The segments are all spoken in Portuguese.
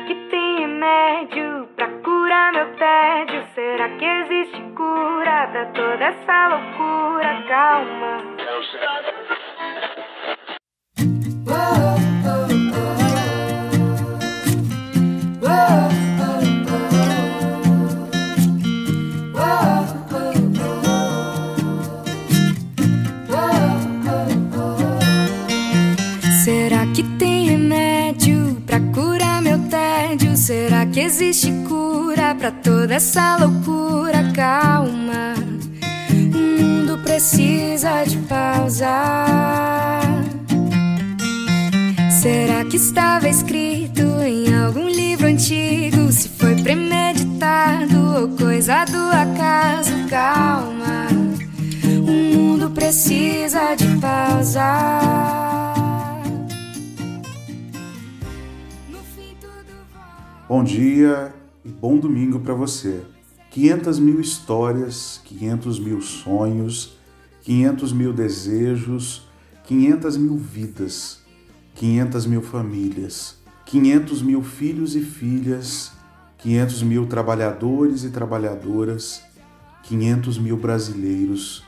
Que tem remédio pra curar meu tédio? Será que existe cura pra toda essa loucura? Calma. Existe cura pra toda essa loucura? Calma, o mundo precisa de pausa. Será que estava escrito em algum livro antigo? Se foi premeditado ou coisa do acaso? Calma, o mundo precisa de pausa. Bom dia e bom domingo para você. 500 mil histórias, 500 mil sonhos, 500 mil desejos, 500 mil vidas, 500 mil famílias, 500 mil filhos e filhas, 500 mil trabalhadores e trabalhadoras, 500 mil brasileiros,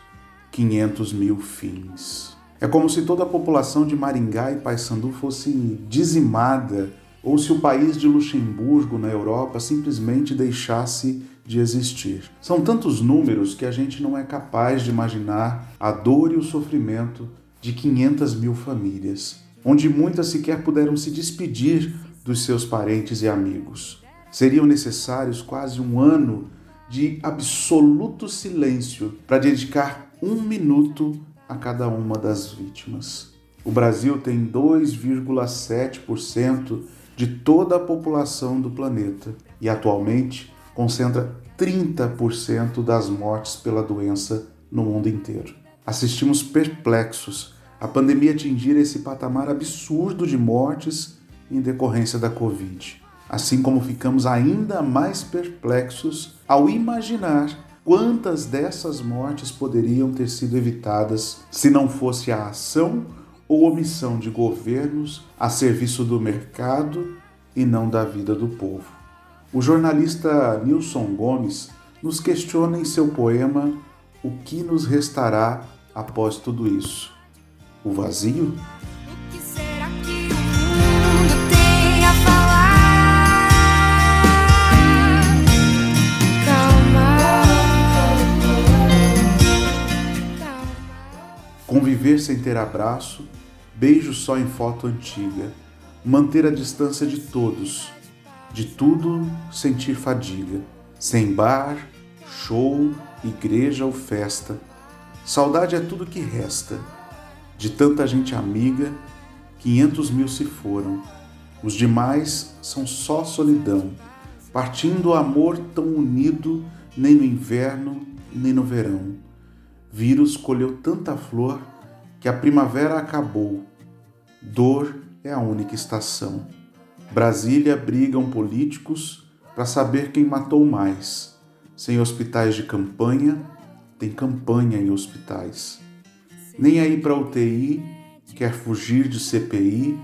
500 mil fins. É como se toda a população de Maringá e Paysandu fosse dizimada ou se o país de Luxemburgo na Europa simplesmente deixasse de existir. São tantos números que a gente não é capaz de imaginar a dor e o sofrimento de 500 mil famílias, onde muitas sequer puderam se despedir dos seus parentes e amigos. Seriam necessários quase um ano de absoluto silêncio para dedicar um minuto a cada uma das vítimas. O Brasil tem 2,7% de toda a população do planeta e atualmente concentra 30% das mortes pela doença no mundo inteiro. Assistimos perplexos a pandemia atingir esse patamar absurdo de mortes em decorrência da Covid, assim como ficamos ainda mais perplexos ao imaginar quantas dessas mortes poderiam ter sido evitadas se não fosse a ação ou omissão de governos a serviço do mercado e não da vida do povo. O jornalista Nilson Gomes nos questiona em seu poema O que nos restará após tudo isso? O vazio? Conviver sem ter abraço, beijo só em foto antiga, manter a distância de todos, de tudo sentir fadiga, sem bar, show, igreja ou festa. Saudade é tudo que resta. De tanta gente amiga, 500 mil se foram. Os demais são só solidão, partindo o amor tão unido nem no inverno nem no verão. Vírus colheu tanta flor que a primavera acabou. Dor é a única estação. Brasília brigam políticos para saber quem matou mais. Sem hospitais de campanha, tem campanha em hospitais. Nem aí para UTI, quer fugir de CPI,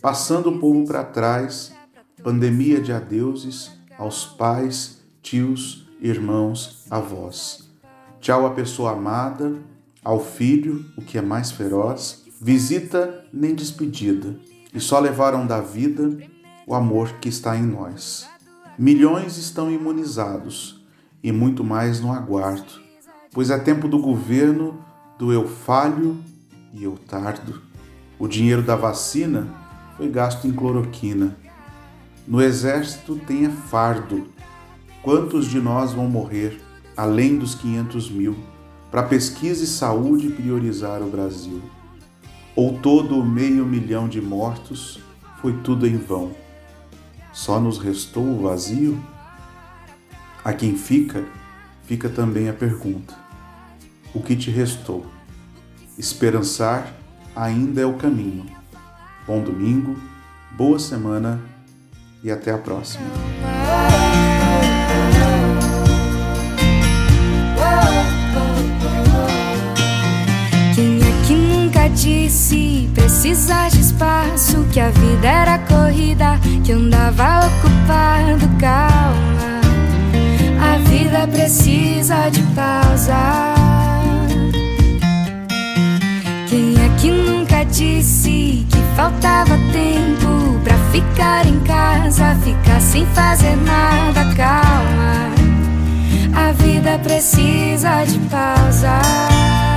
passando o povo para trás, pandemia de adeuses aos pais, tios, irmãos, avós. Tchau à pessoa amada, ao filho, o que é mais feroz, visita nem despedida, e só levaram da vida o amor que está em nós. Milhões estão imunizados e muito mais no aguardo, pois é tempo do governo do eu falho e eu tardo. O dinheiro da vacina foi gasto em cloroquina. No exército tem é fardo. Quantos de nós vão morrer, além dos 500 mil, para pesquisa e saúde priorizar o Brasil? Ou todo o meio milhão de mortos foi tudo em vão? Só nos restou o vazio? A quem fica, fica também a pergunta: o que te restou? Esperançar ainda é o caminho. Bom domingo, boa semana e até a próxima. Disse precisar de espaço, que a vida era corrida, que andava ocupado, calma. A vida precisa de pausa. Quem é que nunca disse que faltava tempo pra ficar em casa, ficar sem fazer nada, calma. A vida precisa de pausa.